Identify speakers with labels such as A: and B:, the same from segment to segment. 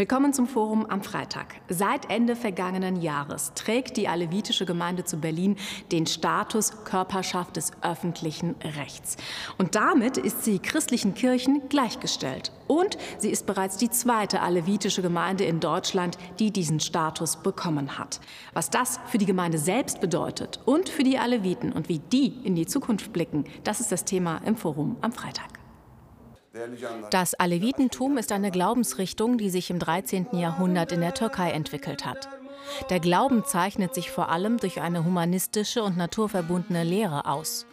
A: Willkommen zum Forum am Freitag. Seit Ende vergangenen Jahres trägt die alevitische Gemeinde zu Berlin den Status Körperschaft des öffentlichen Rechts. Und damit ist sie christlichen Kirchen gleichgestellt. Und sie ist bereits die zweite alevitische Gemeinde in Deutschland, die diesen Status bekommen hat. Was das für die Gemeinde selbst bedeutet und für die Aleviten und wie die in die Zukunft blicken, das ist das Thema im Forum am Freitag. Das Alevitentum ist eine Glaubensrichtung, die sich im 13. Jahrhundert in der Türkei entwickelt hat. Der Glauben zeichnet sich vor allem durch eine humanistische und naturverbundene Lehre aus.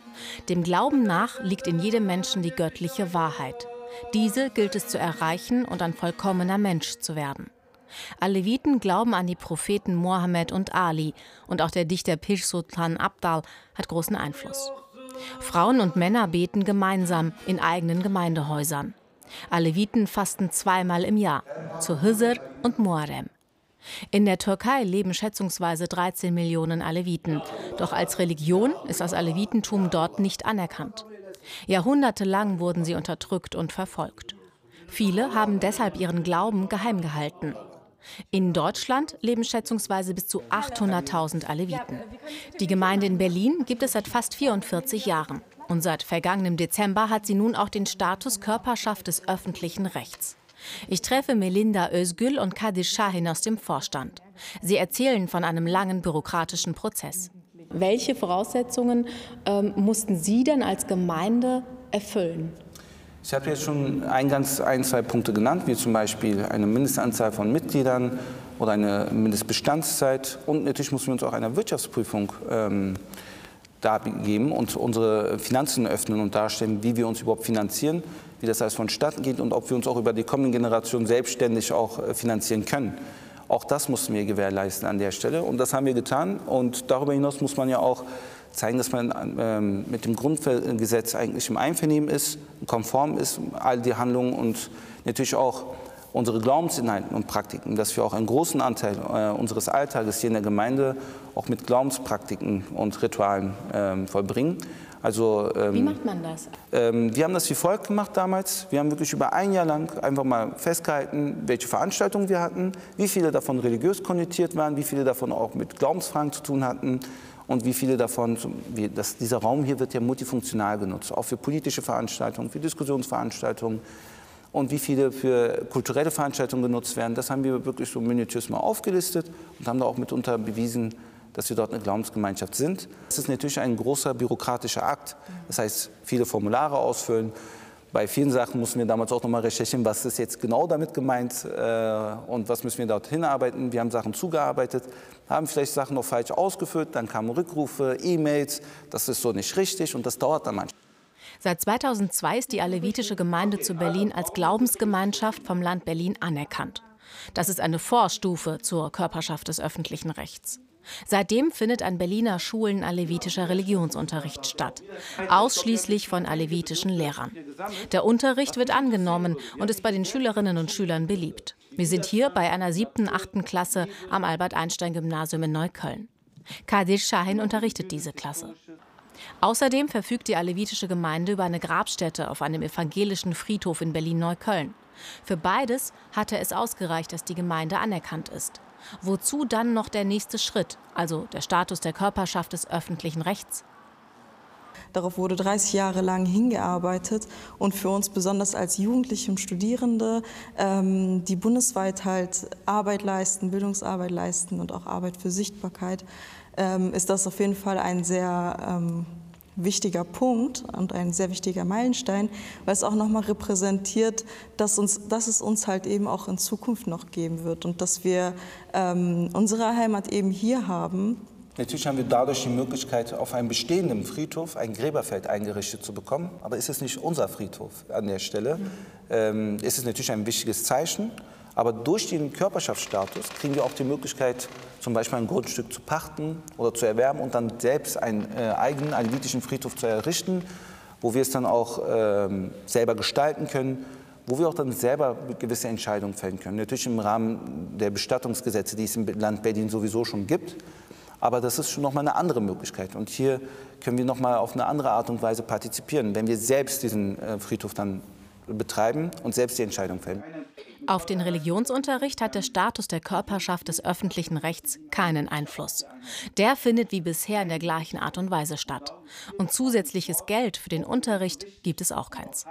A: Dem Glauben nach liegt in jedem Menschen die göttliche Wahrheit. Diese gilt es zu erreichen und ein vollkommener Mensch zu werden. Aleviten glauben an die Propheten Mohammed und Ali und auch der Dichter Pish Sultan Abdal hat großen Einfluss. Frauen und Männer beten gemeinsam in eigenen Gemeindehäusern. Aleviten fasten zweimal im Jahr, zu Hizr und Muharrem. In der Türkei leben schätzungsweise 13 Millionen Aleviten. Doch als Religion ist das Alevitentum dort nicht anerkannt. Jahrhundertelang wurden sie unterdrückt und verfolgt. Viele haben deshalb ihren Glauben geheim gehalten. In Deutschland leben schätzungsweise bis zu 800.000 Aleviten. Die Gemeinde in Berlin gibt es seit fast 44 Jahren. Und seit vergangenem Dezember hat sie nun auch den Status Körperschaft des öffentlichen Rechts. Ich treffe Melinda Özgül und Kadir Shahin aus dem Vorstand. Sie erzählen von einem langen bürokratischen Prozess. Welche Voraussetzungen ähm, mussten Sie denn als Gemeinde erfüllen?
B: Ich habe jetzt schon eingangs ein, zwei Punkte genannt, wie zum Beispiel eine Mindestanzahl von Mitgliedern oder eine Mindestbestandszeit. Und natürlich müssen wir uns auch einer Wirtschaftsprüfung ähm, dargeben und unsere Finanzen öffnen und darstellen, wie wir uns überhaupt finanzieren, wie das alles vonstatten geht und ob wir uns auch über die kommenden Generationen selbstständig auch äh, finanzieren können. Auch das mussten wir gewährleisten an der Stelle und das haben wir getan. Und darüber hinaus muss man ja auch zeigen, dass man ähm, mit dem Grundgesetz eigentlich im Einvernehmen ist, konform ist, all die Handlungen und natürlich auch unsere Glaubensinhalte und Praktiken, dass wir auch einen großen Anteil äh, unseres Alltages hier in der Gemeinde auch mit Glaubenspraktiken und Ritualen ähm, vollbringen.
A: Also, ähm, wie macht man das?
B: Ähm, wir haben das wie folgt gemacht damals. Wir haben wirklich über ein Jahr lang einfach mal festgehalten, welche Veranstaltungen wir hatten, wie viele davon religiös konnotiert waren, wie viele davon auch mit Glaubensfragen zu tun hatten und wie viele davon, wie das, dieser Raum hier wird ja multifunktional genutzt, auch für politische Veranstaltungen, für Diskussionsveranstaltungen und wie viele für kulturelle Veranstaltungen genutzt werden. Das haben wir wirklich so minutiös mal aufgelistet und haben da auch mitunter bewiesen, dass wir dort eine Glaubensgemeinschaft sind. Das ist natürlich ein großer bürokratischer Akt. Das heißt, viele Formulare ausfüllen, bei vielen Sachen mussten wir damals auch nochmal recherchieren, was ist jetzt genau damit gemeint äh, und was müssen wir dort hinarbeiten. Wir haben Sachen zugearbeitet, haben vielleicht Sachen noch falsch ausgeführt, dann kamen Rückrufe, E-Mails, das ist so nicht richtig und das dauert dann manchmal.
A: Seit 2002 ist die alevitische Gemeinde zu Berlin als Glaubensgemeinschaft vom Land Berlin anerkannt. Das ist eine Vorstufe zur Körperschaft des öffentlichen Rechts. Seitdem findet an Berliner Schulen alevitischer Religionsunterricht statt, ausschließlich von alevitischen Lehrern. Der Unterricht wird angenommen und ist bei den Schülerinnen und Schülern beliebt. Wir sind hier bei einer siebten, achten Klasse am Albert-Einstein-Gymnasium in Neukölln. Kadir Shahin unterrichtet diese Klasse. Außerdem verfügt die alevitische Gemeinde über eine Grabstätte auf einem evangelischen Friedhof in Berlin-Neukölln. Für beides hatte es ausgereicht, dass die Gemeinde anerkannt ist. Wozu dann noch der nächste Schritt, also der Status der Körperschaft des öffentlichen Rechts?
C: Darauf wurde 30 Jahre lang hingearbeitet und für uns besonders als Jugendliche und Studierende, ähm, die bundesweit halt Arbeit leisten, Bildungsarbeit leisten und auch Arbeit für Sichtbarkeit, ähm, ist das auf jeden Fall ein sehr ähm, wichtiger Punkt und ein sehr wichtiger Meilenstein, weil es auch nochmal repräsentiert, dass, uns, dass es uns halt eben auch in Zukunft noch geben wird und dass wir ähm, unsere Heimat eben hier haben.
B: Natürlich haben wir dadurch die Möglichkeit, auf einem bestehenden Friedhof ein Gräberfeld eingerichtet zu bekommen. Aber ist es nicht unser Friedhof an der Stelle? Mhm. Ähm, ist es natürlich ein wichtiges Zeichen. Aber durch den Körperschaftsstatus kriegen wir auch die Möglichkeit, zum Beispiel ein Grundstück zu pachten oder zu erwerben und dann selbst einen äh, eigenen alevitischen Friedhof zu errichten, wo wir es dann auch ähm, selber gestalten können, wo wir auch dann selber gewisse Entscheidungen fällen können. Natürlich im Rahmen der Bestattungsgesetze, die es im Land Berlin sowieso schon gibt. Aber das ist schon nochmal eine andere Möglichkeit. Und hier können wir nochmal auf eine andere Art und Weise partizipieren, wenn wir selbst diesen äh, Friedhof dann betreiben und selbst die Entscheidung fällen.
A: Auf den Religionsunterricht hat der Status der Körperschaft des öffentlichen Rechts keinen Einfluss. Der findet wie bisher in der gleichen Art und Weise statt. Und zusätzliches Geld für den Unterricht gibt es auch keins.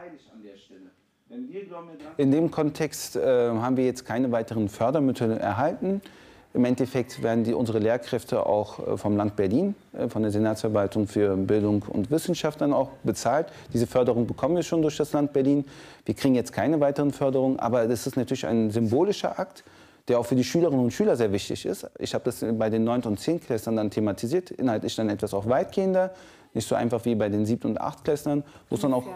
B: In dem Kontext äh, haben wir jetzt keine weiteren Fördermittel erhalten. Im Endeffekt werden die, unsere Lehrkräfte auch äh, vom Land Berlin, äh, von der Senatsverwaltung für Bildung und Wissenschaft dann auch bezahlt. Diese Förderung bekommen wir schon durch das Land Berlin. Wir kriegen jetzt keine weiteren Förderungen, aber das ist natürlich ein symbolischer Akt, der auch für die Schülerinnen und Schüler sehr wichtig ist. Ich habe das bei den 9. und 10. Klässlern dann thematisiert, inhaltlich dann etwas auch weitgehender, nicht so einfach wie bei den 7. und 8. Klässlern, wo es dann auch ja,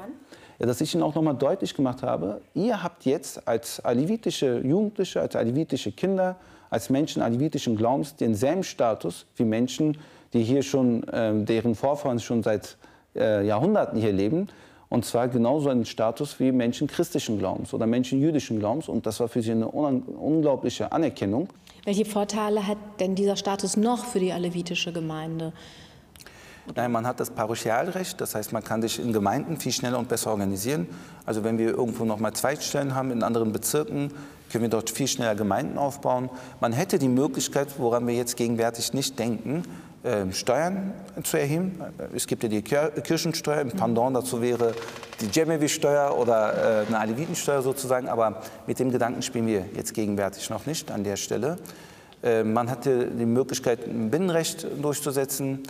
B: dass ich Ihnen auch nochmal deutlich gemacht habe, ihr habt jetzt als alivitische Jugendliche, als alivitische Kinder als Menschen alevitischen Glaubens denselben Status wie Menschen, die hier schon, äh, deren Vorfahren schon seit äh, Jahrhunderten hier leben. Und zwar genauso einen Status wie Menschen christlichen Glaubens oder Menschen jüdischen Glaubens. Und das war für sie eine unglaubliche Anerkennung.
A: Welche Vorteile hat denn dieser Status noch für die alevitische Gemeinde?
B: Nein, man hat das Parochialrecht, das heißt, man kann sich in Gemeinden viel schneller und besser organisieren. Also wenn wir irgendwo noch mal Zweigstellen haben in anderen Bezirken, können wir dort viel schneller Gemeinden aufbauen. Man hätte die Möglichkeit, woran wir jetzt gegenwärtig nicht denken, ähm, Steuern zu erheben. Es gibt ja die Kirchensteuer, im Pendant dazu wäre die Djemevi-Steuer oder äh, eine Alevitensteuer sozusagen, aber mit dem Gedanken spielen wir jetzt gegenwärtig noch nicht an der Stelle. Ähm, man hatte die Möglichkeit, ein Binnenrecht durchzusetzen.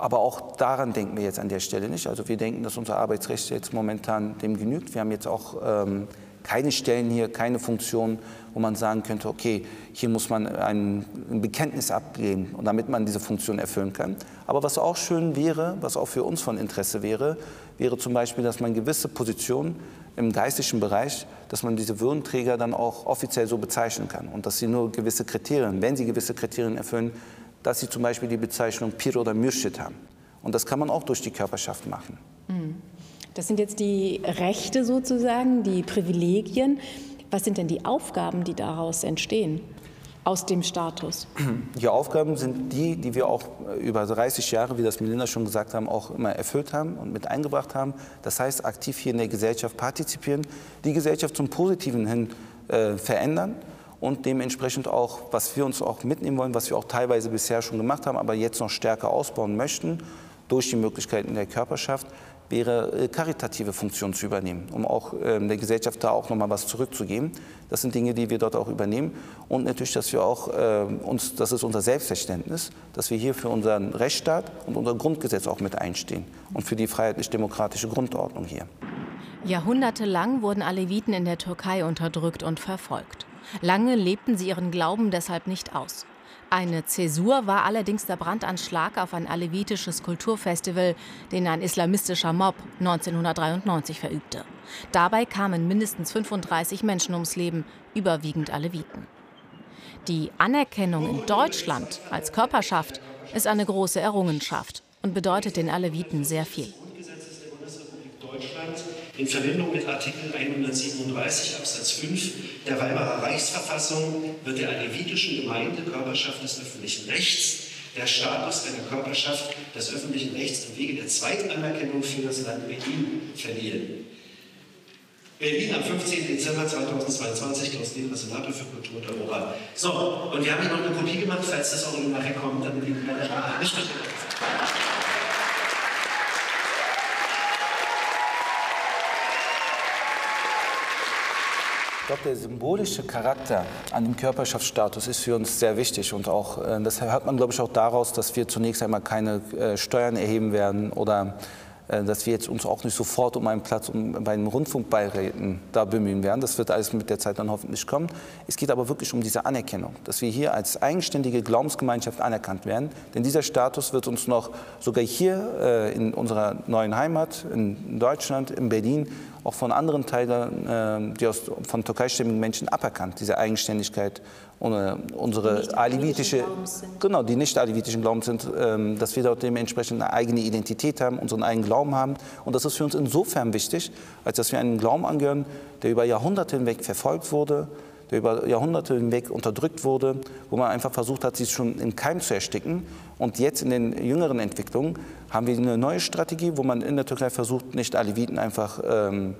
B: Aber auch daran denken wir jetzt an der Stelle nicht. Also wir denken, dass unser Arbeitsrecht jetzt momentan dem genügt. Wir haben jetzt auch ähm, keine Stellen hier, keine Funktion, wo man sagen könnte, okay, hier muss man ein, ein Bekenntnis abgeben, damit man diese Funktion erfüllen kann. Aber was auch schön wäre, was auch für uns von Interesse wäre, wäre zum Beispiel, dass man gewisse Positionen im geistlichen Bereich, dass man diese Würdenträger dann auch offiziell so bezeichnen kann und dass sie nur gewisse Kriterien, wenn sie gewisse Kriterien erfüllen, dass sie zum Beispiel die Bezeichnung Pir oder Mürschid haben. Und das kann man auch durch die Körperschaft machen.
A: Mhm. Das sind jetzt die Rechte sozusagen, die Privilegien. Was sind denn die Aufgaben, die daraus entstehen? aus dem Status?
B: Die Aufgaben sind die, die wir auch über 30 Jahre, wie das Melinda schon gesagt haben, auch immer erfüllt haben und mit eingebracht haben. Das heißt, aktiv hier in der Gesellschaft partizipieren, die Gesellschaft zum Positiven hin äh, verändern und dementsprechend auch, was wir uns auch mitnehmen wollen, was wir auch teilweise bisher schon gemacht haben, aber jetzt noch stärker ausbauen möchten, durch die Möglichkeiten der Körperschaft, wäre äh, karitative Funktionen zu übernehmen, um auch ähm, der Gesellschaft da auch noch mal was zurückzugeben. Das sind Dinge, die wir dort auch übernehmen und natürlich, dass wir auch äh, uns, das ist unser Selbstverständnis, dass wir hier für unseren Rechtsstaat und unser Grundgesetz auch mit einstehen und für die freiheitlich-demokratische Grundordnung hier.
A: Jahrhundertelang wurden Aleviten in der Türkei unterdrückt und verfolgt. Lange lebten sie ihren Glauben deshalb nicht aus. Eine Zäsur war allerdings der Brandanschlag auf ein alevitisches Kulturfestival, den ein islamistischer Mob 1993 verübte. Dabei kamen mindestens 35 Menschen ums Leben, überwiegend Aleviten. Die Anerkennung in Deutschland als Körperschaft ist eine große Errungenschaft und bedeutet den Aleviten sehr viel
D: in Verbindung mit Artikel 137 Absatz 5 der Weimarer Reichsverfassung wird der alevitischen Gemeinde Körperschaft des öffentlichen Rechts der Status einer Körperschaft des öffentlichen Rechts im Wege der Zweitanerkennung für das Land Berlin verliehen. Berlin am 15. Dezember 2022, Klaus Lehrer, Senator für Kultur und Europa. So, und wir haben hier noch eine Kopie gemacht, falls das auch nachher kommt, damit die nicht
B: glaube, der symbolische Charakter an dem Körperschaftsstatus ist für uns sehr wichtig und auch, äh, das hört man, glaube ich, auch daraus, dass wir zunächst einmal keine äh, Steuern erheben werden oder äh, dass wir jetzt uns auch nicht sofort um einen Platz bei den Rundfunkbeiräten da bemühen werden. Das wird alles mit der Zeit dann hoffentlich kommen. Es geht aber wirklich um diese Anerkennung, dass wir hier als eigenständige Glaubensgemeinschaft anerkannt werden. Denn dieser Status wird uns noch sogar hier in unserer neuen Heimat, in Deutschland, in Berlin, auch von anderen Teilen, äh, die aus, von türkeistämmigen Menschen aberkannt, diese Eigenständigkeit, unsere
A: die
B: alivitische, genau, die nicht alevitischen Glauben sind, ähm, dass wir dort dementsprechend eine eigene Identität haben, unseren eigenen Glauben haben. Und das ist für uns insofern wichtig, als dass wir einen Glauben angehören, der über Jahrhunderte hinweg verfolgt wurde, der über Jahrhunderte hinweg unterdrückt wurde, wo man einfach versucht hat, sie schon in Keim zu ersticken. Und jetzt in den jüngeren Entwicklungen haben wir eine neue Strategie, wo man in der Türkei versucht, nicht Aleviten einfach ähm,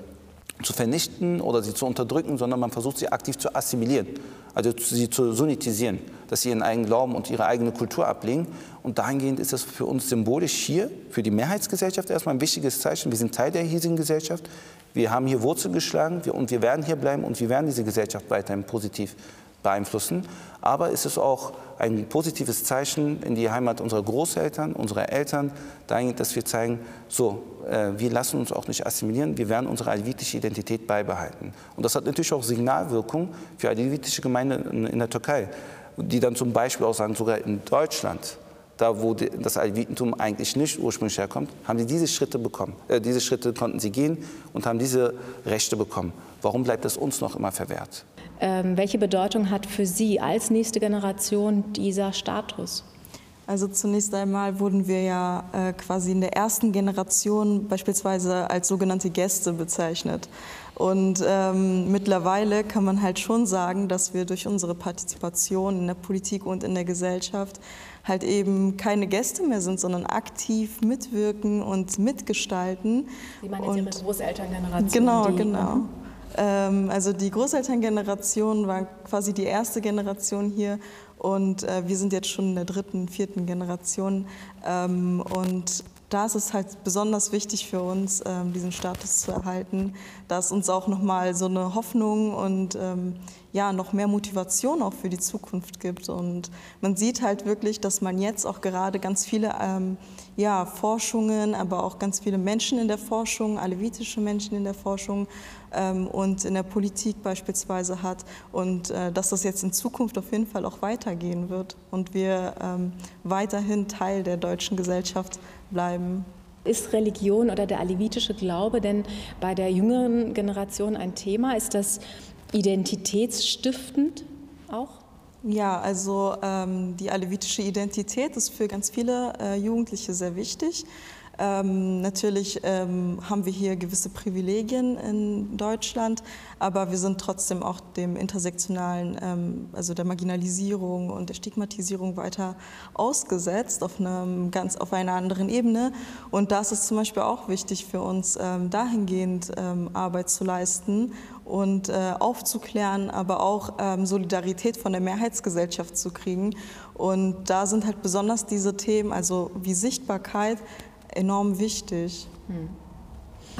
B: zu vernichten oder sie zu unterdrücken, sondern man versucht sie aktiv zu assimilieren, also sie zu sunnitisieren, dass sie ihren eigenen Glauben und ihre eigene Kultur ablegen. Und dahingehend ist das für uns symbolisch hier, für die Mehrheitsgesellschaft erstmal ein wichtiges Zeichen. Wir sind Teil der hiesigen Gesellschaft. Wir haben hier Wurzeln geschlagen und wir werden hier bleiben und wir werden diese Gesellschaft weiterhin positiv beeinflussen. Aber es ist auch ein positives Zeichen in die Heimat unserer Großeltern, unserer Eltern, dahingehend, dass wir zeigen, so, äh, wir lassen uns auch nicht assimilieren, wir werden unsere alevitische Identität beibehalten. Und das hat natürlich auch Signalwirkung für alevitische Gemeinden in der Türkei, die dann zum Beispiel auch sagen, sogar in Deutschland, da wo das Alevitentum eigentlich nicht ursprünglich herkommt, haben sie diese Schritte bekommen. Äh, diese Schritte konnten sie gehen und haben diese Rechte bekommen. Warum bleibt es uns noch immer verwehrt?
A: Ähm, welche Bedeutung hat für Sie als nächste Generation dieser Status?
C: Also zunächst einmal wurden wir ja äh, quasi in der ersten Generation beispielsweise als sogenannte Gäste bezeichnet. Und ähm, mittlerweile kann man halt schon sagen, dass wir durch unsere Partizipation in der Politik und in der Gesellschaft halt eben keine Gäste mehr sind, sondern aktiv mitwirken und mitgestalten.
A: Sie meinen jetzt und Ihre Großelterngeneration?
C: Genau, genau. Ähm, also die Großelterngeneration war quasi die erste Generation hier und äh, wir sind jetzt schon in der dritten, vierten Generation. Ähm, und da ist es halt besonders wichtig für uns, ähm, diesen Status zu erhalten, dass uns auch nochmal so eine Hoffnung und ja, noch mehr Motivation auch für die Zukunft gibt. Und man sieht halt wirklich, dass man jetzt auch gerade ganz viele ja, Forschungen, aber auch ganz viele Menschen in der Forschung, alevitische Menschen in der Forschung ähm, und in der Politik beispielsweise hat und äh, dass das jetzt in Zukunft auf jeden Fall auch weitergehen wird und wir ähm, weiterhin Teil der deutschen Gesellschaft bleiben.
A: Ist Religion oder der alevitische Glaube denn bei der jüngeren Generation ein Thema? Ist das identitätsstiftend auch?
C: Ja, also ähm, die alevitische Identität ist für ganz viele äh, Jugendliche sehr wichtig. Ähm, natürlich ähm, haben wir hier gewisse Privilegien in Deutschland, aber wir sind trotzdem auch dem intersektionalen, ähm, also der Marginalisierung und der Stigmatisierung weiter ausgesetzt auf, einem ganz, auf einer anderen Ebene. Und das ist zum Beispiel auch wichtig für uns, ähm, dahingehend ähm, Arbeit zu leisten und äh, aufzuklären, aber auch ähm, Solidarität von der Mehrheitsgesellschaft zu kriegen. Und da sind halt besonders diese Themen, also wie Sichtbarkeit, enorm wichtig. Hm.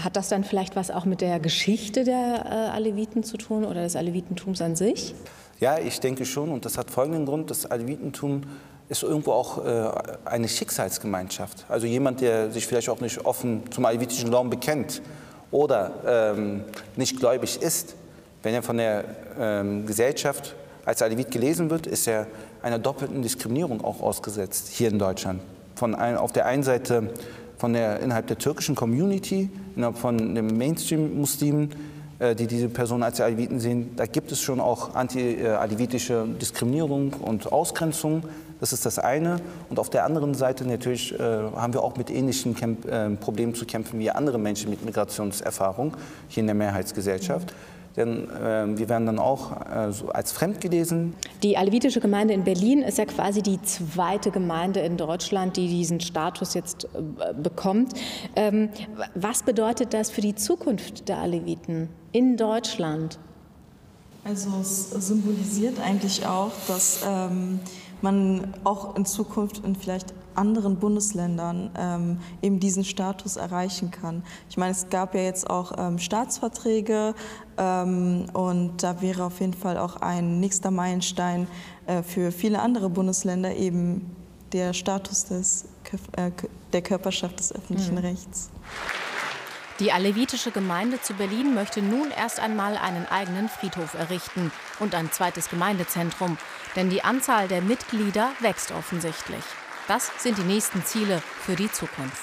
A: Hat das dann vielleicht was auch mit der Geschichte der äh, Aleviten zu tun oder des Alevitentums an sich?
B: Ja, ich denke schon. Und das hat folgenden Grund. Das Alevitentum ist irgendwo auch äh, eine Schicksalsgemeinschaft. Also jemand, der sich vielleicht auch nicht offen zum alevitischen Glauben bekennt oder ähm, nicht gläubig ist, wenn er von der ähm, Gesellschaft als Alevit gelesen wird, ist er einer doppelten Diskriminierung auch ausgesetzt hier in Deutschland. Von ein, auf der einen Seite von der, innerhalb der türkischen Community, innerhalb von den Mainstream-Muslimen, äh, die diese Person als Aleviten sehen, da gibt es schon auch anti-alevitische Diskriminierung und Ausgrenzung. Das ist das eine. Und auf der anderen Seite natürlich äh, haben wir auch mit ähnlichen Kämp äh, Problemen zu kämpfen wie andere Menschen mit Migrationserfahrung hier in der Mehrheitsgesellschaft. Mhm denn äh, wir werden dann auch äh, so als fremd gelesen.
A: Die alevitische Gemeinde in Berlin ist ja quasi die zweite Gemeinde in Deutschland, die diesen Status jetzt äh, bekommt. Ähm, was bedeutet das für die Zukunft der Aleviten in Deutschland?
C: Also es symbolisiert eigentlich auch, dass ähm, man auch in Zukunft in vielleicht anderen Bundesländern ähm, eben diesen Status erreichen kann. Ich meine, es gab ja jetzt auch ähm, Staatsverträge ähm, und da wäre auf jeden Fall auch ein nächster Meilenstein äh, für viele andere Bundesländer eben der Status des, äh, der Körperschaft des öffentlichen mhm. Rechts.
A: Die alevitische Gemeinde zu Berlin möchte nun erst einmal einen eigenen Friedhof errichten und ein zweites Gemeindezentrum, denn die Anzahl der Mitglieder wächst offensichtlich. Das sind die nächsten Ziele für die Zukunft.